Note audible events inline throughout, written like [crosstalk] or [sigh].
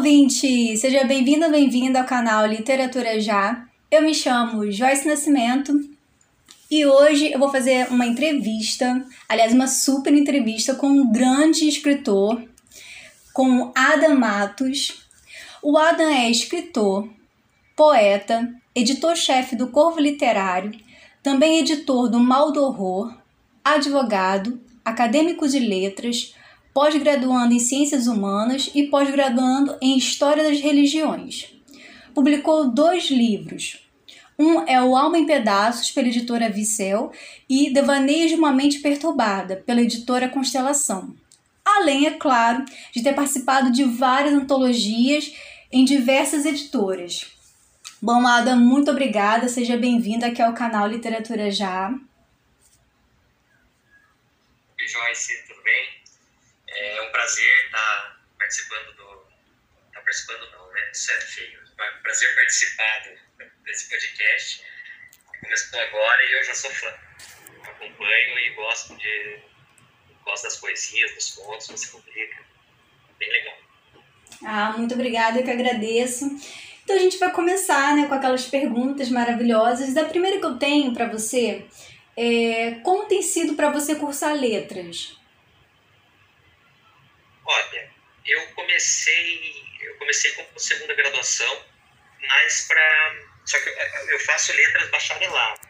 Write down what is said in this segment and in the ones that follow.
ouvinte! Seja bem-vindo ou bem-vinda ao canal Literatura Já. Eu me chamo Joyce Nascimento e hoje eu vou fazer uma entrevista, aliás, uma super entrevista com um grande escritor, com Adam Matos. O Adam é escritor, poeta, editor-chefe do Corvo Literário, também editor do Mal do Horror, advogado, acadêmico de letras, pós-graduando em Ciências Humanas e pós-graduando em História das Religiões. Publicou dois livros. Um é O Alma em Pedaços, pela editora Vicel, e Devaneios de uma Mente Perturbada, pela editora Constelação. Além, é claro, de ter participado de várias antologias em diversas editoras. Bom, Ada, muito obrigada. Seja bem-vinda aqui ao canal Literatura Já. Joyce? É um prazer estar participando do. Tá participando não, né? Isso é feio. É um prazer participar desse podcast. Começou agora e eu já sou fã. Acompanho e gosto de. Gosto das poesias, dos contos você publica. Bem legal. Ah, muito obrigada, eu que agradeço. Então a gente vai começar né, com aquelas perguntas maravilhosas. A primeira que eu tenho para você é como tem sido para você cursar letras? Olha, eu comecei, eu comecei com segunda graduação, mas para só que eu faço letras bacharelado,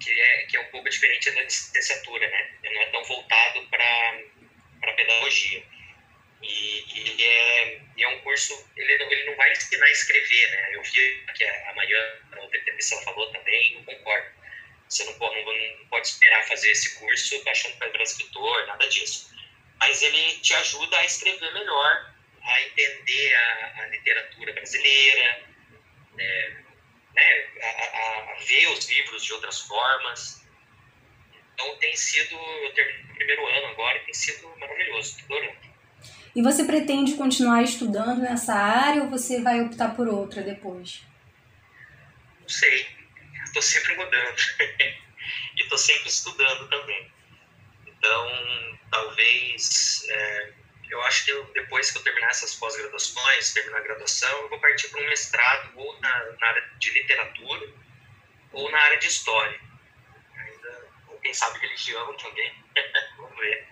que é que é um pouco diferente da licenciatura, né? Não é tão voltado para para pedagogia. E, e é, é um curso, ele, ele não vai ensinar a escrever, né? Eu vi que amanhã, na outra entrevista, falou também, não concordo. Você não pode, não, não pode esperar fazer esse curso achando que vai escritor, nada disso mas ele te ajuda a escrever melhor, a entender a, a literatura brasileira, é, né, a, a, ver os livros de outras formas. Então tem sido, eu terminei o primeiro ano agora e tem sido maravilhoso, adorando. E você pretende continuar estudando nessa área ou você vai optar por outra depois? Não sei, estou sempre mudando [laughs] e estou sempre estudando também. Então, talvez, é, eu acho que eu, depois que eu terminar essas pós-graduações, terminar a graduação, eu vou partir para um mestrado ou na, na, área de literatura ou na área de história. Ainda, ou quem sabe religião também. [laughs] Vamos ver.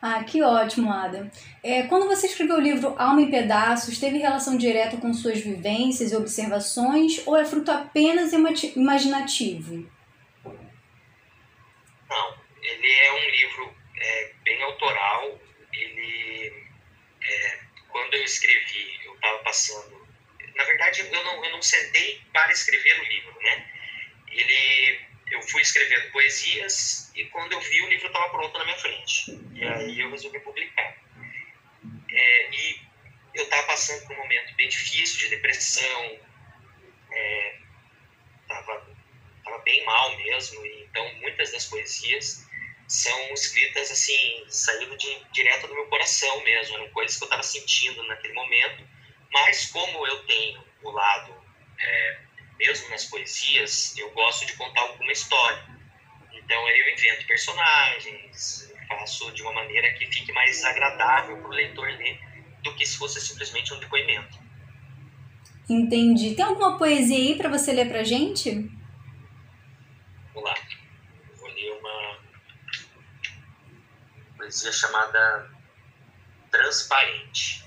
Ah, que ótimo, Ada. É, quando você escreveu o livro Alma em Pedaços, teve relação direta com suas vivências e observações ou é fruto apenas imaginativo? Ele é um livro é, bem autoral. Ele, é, quando eu escrevi, eu estava passando. Na verdade, eu não, eu não sentei para escrever o livro, né? Ele, eu fui escrevendo poesias e quando eu vi, o livro estava pronto na minha frente. E aí eu resolvi publicar. É, e eu estava passando por um momento bem difícil de depressão. Estava é, tava bem mal mesmo. Então, muitas das poesias são escritas assim, saindo de, direto do meu coração mesmo, eram coisas que eu estava sentindo naquele momento, mas como eu tenho o lado, é, mesmo nas poesias, eu gosto de contar alguma história. Então eu invento personagens, faço de uma maneira que fique mais agradável para o leitor ler do que se fosse simplesmente um depoimento. Entendi. Tem alguma poesia aí para você ler para gente? Vamos lá. vou ler uma poesia chamada Transparente.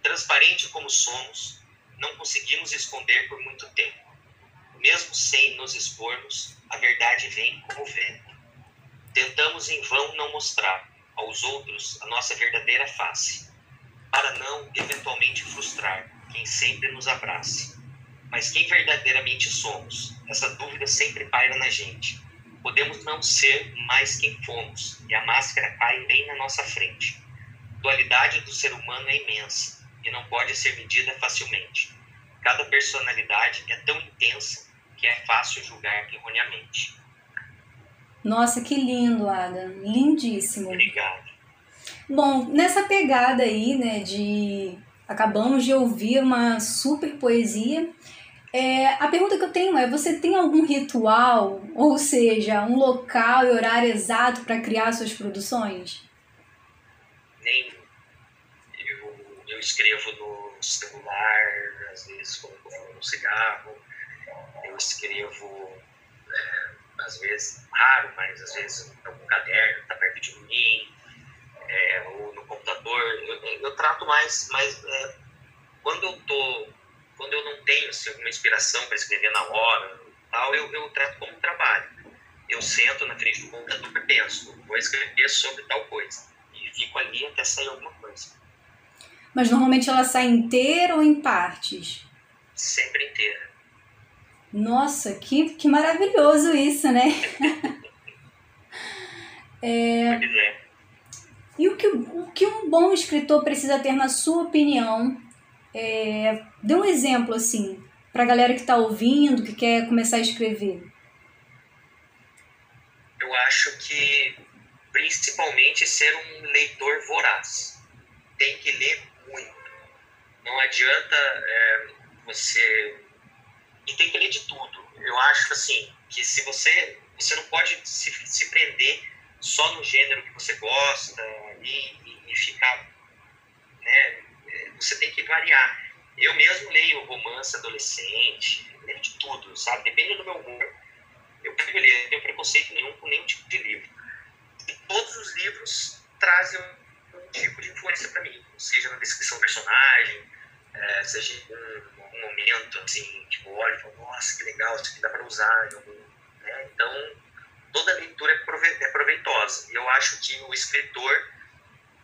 Transparente como somos, não conseguimos esconder por muito tempo. Mesmo sem nos expormos, a verdade vem como vento. Tentamos em vão não mostrar aos outros a nossa verdadeira face, para não eventualmente frustrar quem sempre nos abrace. Mas quem verdadeiramente somos? Essa dúvida sempre paira na gente. Podemos não ser mais quem fomos, e a máscara cai bem na nossa frente. A dualidade do ser humano é imensa e não pode ser medida facilmente. Cada personalidade é tão intensa que é fácil julgar erroneamente. Nossa, que lindo, Ada. Lindíssimo. Obrigado. Bom, nessa pegada aí, né, de acabamos de ouvir uma super poesia É, a pergunta que eu tenho é: você tem algum ritual, ou seja, um local e horário exato para criar suas produções? Nem. Eu, eu escrevo no celular, às vezes fumo um cigarro, eu escrevo, é, às vezes, raro, mas às vezes no caderno, está perto de mim, é, ou no computador. Eu, eu trato mais, mais é, quando eu tô quando eu não tenho assim, alguma inspiração para escrever na hora, tal, eu, eu trato como trabalho. Eu sento na frente do computador e penso, vou escrever sobre tal coisa. E fico ali até sair alguma coisa. Mas normalmente ela sai inteira ou em partes? Sempre inteira. Nossa, que, que maravilhoso isso, né? [laughs] é... é. E o que, o que um bom escritor precisa ter, na sua opinião, é, dê um exemplo, assim, para a galera que está ouvindo, que quer começar a escrever. Eu acho que, principalmente, ser um leitor voraz. Tem que ler muito. Não adianta é, você... E tem que ler de tudo. Eu acho, assim, que se você... Você não pode se, se prender só no gênero que você gosta e, e, e ficar né, você tem que variar. Eu mesmo leio romance adolescente, leio de tudo, sabe? Depende do meu humor. Eu pego ler, não tenho preconceito nenhum com nenhum tipo de livro. E todos os livros trazem um, um tipo de influência para mim, seja na descrição do personagem, é, seja em um, um, momento, assim, tipo, olha e falo, nossa, que legal, isso aqui dá para usar. Né? Então, toda leitura é, é proveitosa. E eu acho que o escritor,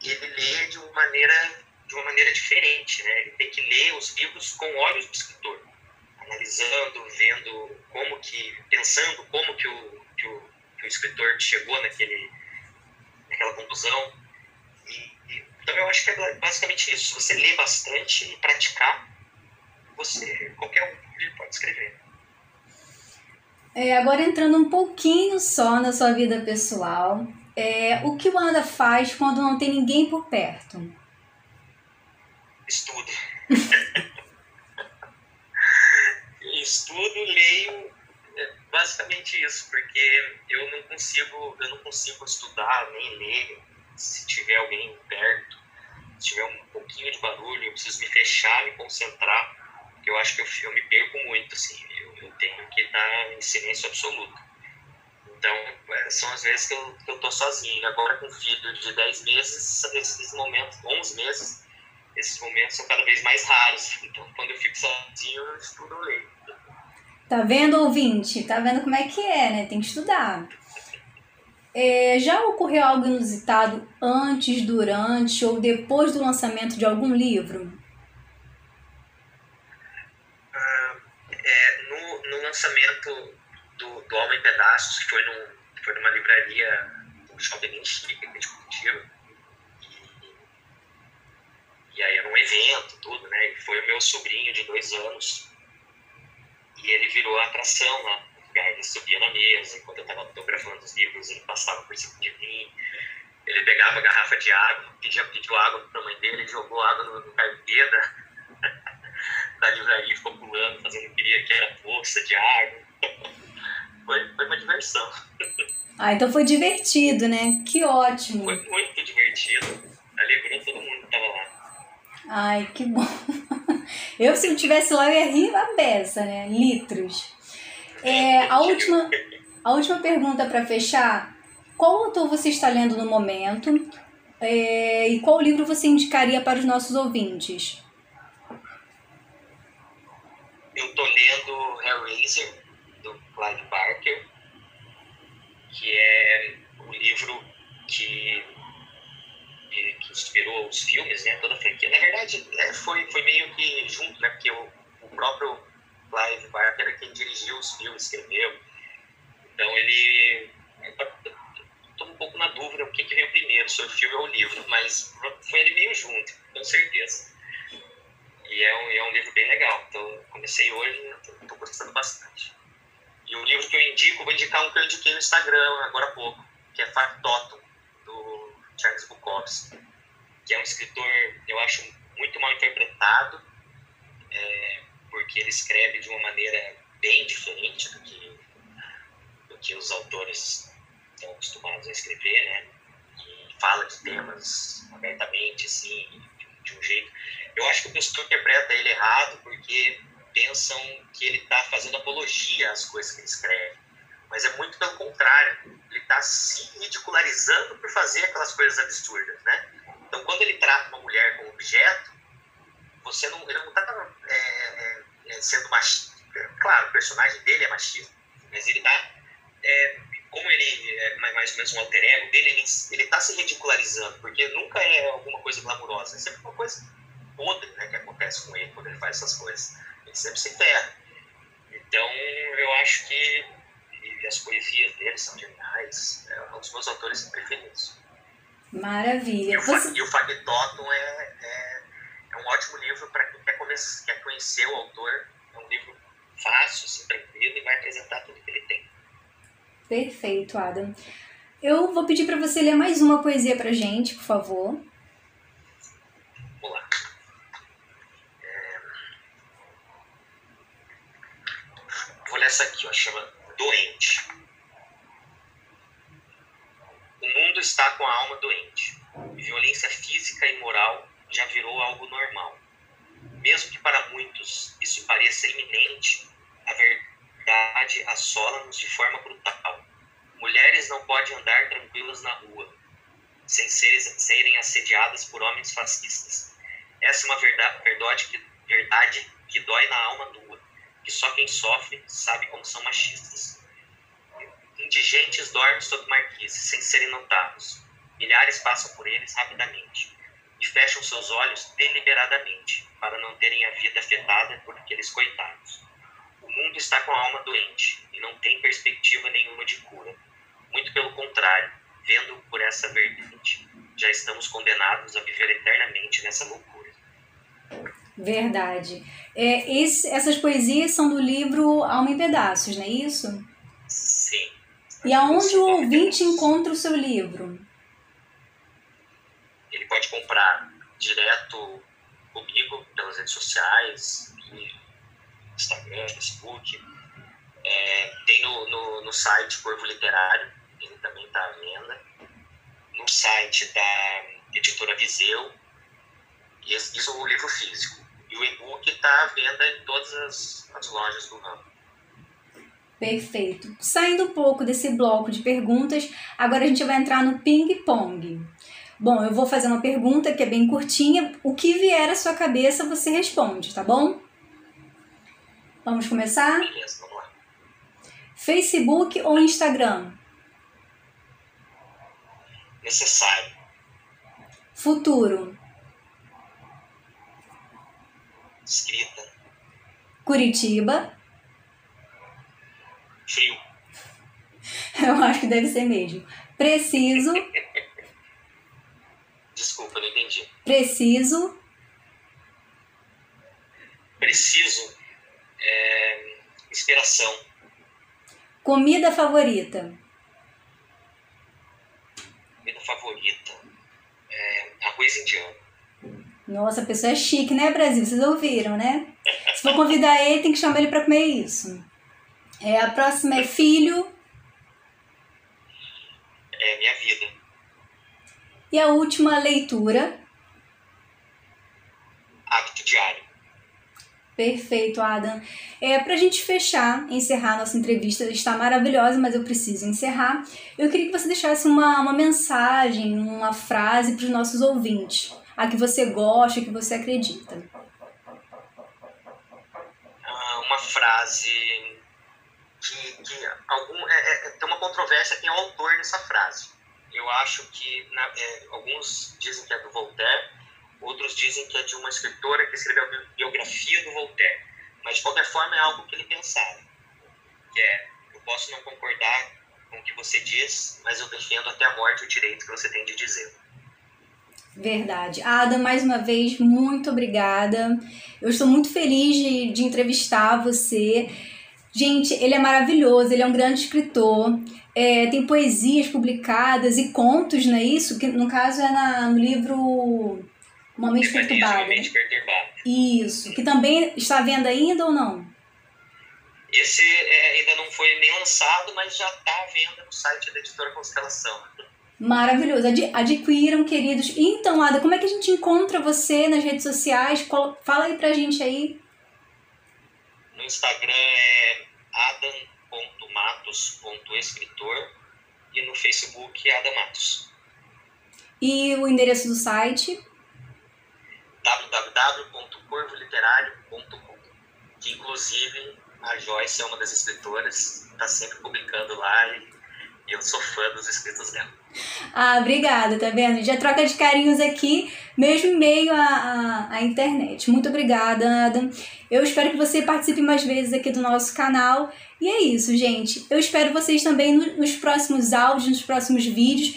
ele lê de uma maneira de uma maneira diferente, né? Ele tem que ler os livros com olhos do escritor, analisando, vendo como que, pensando como que o, que o, escritor chegou naquele, naquela conclusão. E, e, então eu acho que é basicamente isso. Você lê bastante e praticar, você qualquer um pode escrever. É, agora entrando um pouquinho só na sua vida pessoal, é, o que o Anda faz quando não tem ninguém por perto? estudo. [laughs] estudo, leio, basicamente isso, porque eu não consigo, eu não consigo estudar nem ler se tiver alguém perto, se tiver um pouquinho de barulho, eu preciso me fechar, me concentrar, porque eu acho que eu, eu me perco muito, assim, eu, eu tenho que estar em silêncio absoluto. Então, é, são as vezes que eu, que eu tô sozinho. Agora, com filho de 10 meses, esses momentos, 11 meses, esses momentos são cada vez mais raros. Então, quando eu fico sozinho, eu estudo leio. Tá vendo, ouvinte? Tá vendo como é que é, né? Tem que estudar. É, já ocorreu algo inusitado antes, durante ou depois do lançamento de algum livro? Ah, é, no, no lançamento do, do Alma em Pedaços, que foi, num, foi numa livraria, um shopping de Curitiba, e aí era um evento, tudo, né? E foi o meu sobrinho de dois anos. E ele virou a atração lá. Ele subia na mesa, enquanto eu estava autografando os livros, ele passava por cima de mim. Ele pegava a garrafa de água, pedia, pediu água para a mãe dele, jogou água no, no carpê da, da livraria, ficou pulando, fazendo o que queria, que era poça de água. Foi, foi uma diversão. Ah, então foi divertido, né? Que ótimo. Foi muito divertido. Alegrou todo mundo que estava lá. Ai, que bom. Eu, se eu tivesse lá, eu ia rir a beça, né? Litros. É, a, última, a última pergunta para fechar. Qual autor você está lendo no momento? É, e qual livro você indicaria para os nossos ouvintes? Eu estou lendo Hellraiser, do Clive Barker, que é um livro que que, inspirou os filmes, né, toda a franquia. Na verdade, é, foi, foi meio que junto, né, porque o, o próprio Clive Barker era quem dirigiu os filmes, escreveu. Então ele. Estou um pouco na dúvida o que, que veio primeiro, se o filme ou o livro, mas foi ele meio junto, com certeza. E é um, é um livro bem legal. Então, comecei hoje estou gostando bastante. E o livro que eu indico, vou indicar um que eu indiquei no Instagram agora há pouco, que é Factotum, Que é um escritor, eu acho, muito mal interpretado é, por porque ele escreve de uma maneira bem diferente do que, do que os autores estão acostumados a escrever, né? E fala de temas abertamente, assim, de, de um jeito. Eu acho que o pessoal interpreta ele errado porque pensam que ele está fazendo apologia às coisas que ele escreve. Mas é muito pelo contrário. Ele está se ridicularizando por fazer aquelas coisas absurdas, né? Então, quando ele trata uma mulher como objeto, você não, ele não está é, é, é, sendo machista. Claro, o personagem dele é machista, mas ele está, é, como ele é mais ou menos um alter ego dele, ele está se ridicularizando, porque nunca é alguma coisa glamurosa, é sempre uma coisa podre né, que acontece com ele quando ele faz essas coisas. Ele sempre se ferra. Então, eu acho que as poesias dele são geniais, é um dos meus autores preferidos. Maravilha. E o, Você... e o Factotum é, é, é, um ótimo livro para quem quer, quer conhecer o autor. É um livro fácil, assim, tranquilo e vai apresentar tudo que ele tem. Perfeito, Adam. Eu vou pedir para você ler mais uma poesia para gente, por favor. Vamos lá. É... Vou ler essa aqui, ó, chama Doente. O mundo está com a alma doente. Violência física e moral já virou algo normal. Mesmo que para muitos isso pareça iminente, a verdade assola-nos de forma brutal. Mulheres não podem andar tranquilas na rua, sem serem assediadas por homens fascistas. Essa é uma verdade, verdade, que, que dói na alma nua, que só quem sofre sabe como são machistas. Indigentes dormem sob marquises, sem serem notados. Milhares passam por eles rapidamente e fecham seus olhos deliberadamente para não terem a vida afetada por aqueles coitados. O mundo está com a alma doente e não tem perspectiva nenhuma de cura. Muito pelo contrário, vendo por essa vertente, já estamos condenados a viver eternamente nessa loucura. Verdade. É, esse, essas poesias são do livro Alma em Pedaços, não é isso? Sim. E aonde o ouvinte encontra o seu livro? Ele pode comprar direto comigo pelas redes sociais, Instagram, Facebook. É, tem no, no, no, site Corvo Literário, ele também está à venda. No site da editora Viseu. E isso é o livro físico. E o e-book está à venda em todas as, as lojas do ramo. Perfeito. Saindo um pouco desse bloco de perguntas, agora a gente vai entrar no ping-pong. Bom, eu vou fazer uma pergunta que é bem curtinha. O que vier à sua cabeça, você responde, tá bom? Vamos começar? Beleza, vamos lá. Facebook ou Instagram? Necessário. Futuro. Escrita. Curitiba Frio. [laughs] Eu acho que deve ser mesmo. Preciso. [laughs] Desculpa, não entendi. Preciso. Preciso. É, inspiração. Comida favorita. Comida favorita. É, arroz indiano. Nossa, a pessoa é chique, né, Brasil? Vocês ouviram, né? Se for convidar ele, tem que chamar ele para comer isso. É, a próxima é filho. É minha vida. E a última, leitura. Hábito diário. Perfeito, Adam. É, para a gente fechar, encerrar nossa entrevista, está maravilhosa, mas eu preciso encerrar. Eu queria que você deixasse uma, uma mensagem, uma frase para os nossos ouvintes, a que você gosta, a que você acredita. Ah, uma frase que, que algum, é, é, tem uma controvérsia quem é o autor dessa frase. Eu acho que na, é, alguns dizem que é do Voltaire, outros dizem que é de uma escritora que escreveu a biografia do Voltaire. Mas de qualquer forma é algo que ele pensava. Que é, eu posso não concordar com o que você diz, mas eu defendo até a morte o direito que você tem de dizer. Verdade. Ada, mais uma vez, muito obrigada. Eu estou muito feliz de, de entrevistar você. Gente, ele é maravilhoso, ele é um grande escritor. É, tem poesias publicadas e contos, não é isso? Que no caso é na, no livro Uma mente Mecanismo perturbada. mente perturbada. Isso. Que também está vendo ainda ou não? Esse é, ainda não foi nem lançado, mas já está à venda no site da editora Constelação. Maravilhoso. Ad adquiram, queridos. Então, Ada, como é que a gente encontra você nas redes sociais? Qual- Fala aí pra gente aí. No Instagram é adam.matos.escritor e no Facebook é Adam Matos. E o endereço do site. www.corvoliterário.com que inclusive a Joyce é uma das escritoras, está sempre publicando lá e eu sou fã dos escritos dela. Ah, obrigada, tá vendo? Já troca de carinhos aqui, mesmo em meio à, à, à internet. Muito obrigada, Ada. Eu espero que você participe mais vezes aqui do nosso canal. E é isso, gente. Eu espero vocês também no- nos próximos áudios, nos próximos vídeos.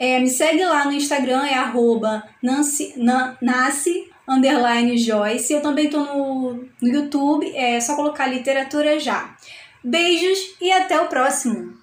É, me segue lá no Instagram, é arroba nasce underline Joyce. Eu também tô no, no YouTube, é só colocar literatura já. Beijos e até o próximo!